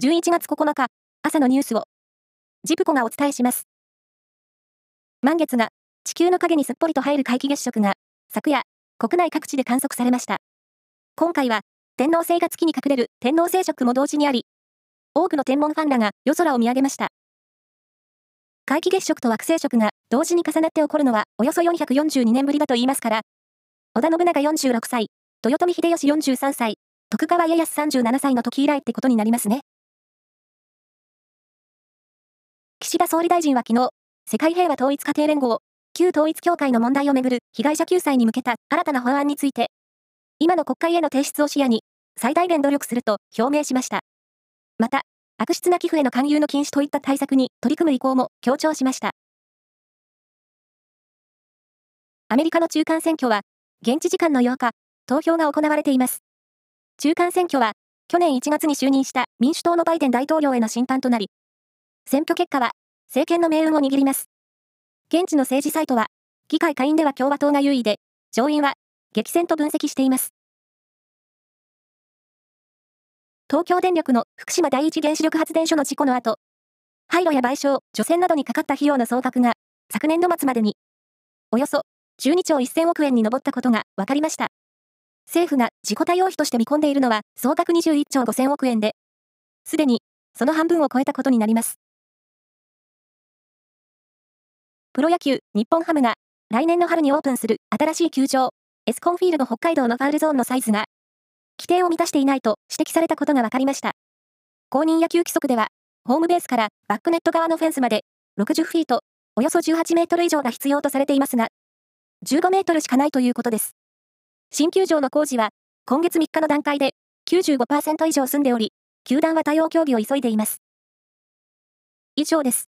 11月9日、朝のニュースを、ジプコがお伝えします。満月が地球の影にすっぽりと入る皆既月食が、昨夜、国内各地で観測されました。今回は、天王星が月に隠れる天王星食も同時にあり、多くの天文ファンらが夜空を見上げました。皆既月食と惑星食が同時に重なって起こるのはおよそ442年ぶりだと言いますから、織田信長46歳、豊臣秀吉43歳、徳川家康37歳の時以来ってことになりますね。岸田総理大臣は昨日、世界平和統一家庭連合、旧統一協会の問題をめぐる被害者救済に向けた新たな法案について、今の国会への提出を視野に、最大限努力すると表明しました。また、悪質な寄付への勧誘の禁止といった対策に取り組む意向も強調しました。アメリカの中間選挙は、現地時間の8日、投票が行われています。中間選挙は、去年1月に就任した民主党のバイデン大統領への審判となり、選挙結果は、政権の命運を握ります。現地の政治サイトは、議会下院では共和党が優位で、上院は激戦と分析しています。東京電力の福島第一原子力発電所の事故の後、廃炉や賠償、除染などにかかった費用の総額が、昨年度末までに、およそ12兆1000億円に上ったことが分かりました。政府が自己対応費として見込んでいるのは総額21兆5000億円で、すでにその半分を超えたことになります。プロ野球、日本ハムが来年の春にオープンする新しい球場、エスコンフィールド北海道のファウルゾーンのサイズが規定を満たしていないと指摘されたことが分かりました。公認野球規則では、ホームベースからバックネット側のフェンスまで60フィート、およそ18メートル以上が必要とされていますが、15メートルしかないということです。新球場の工事は、今月3日の段階で95%以上済んでおり、球団は対応協議を急いでいます。以上です。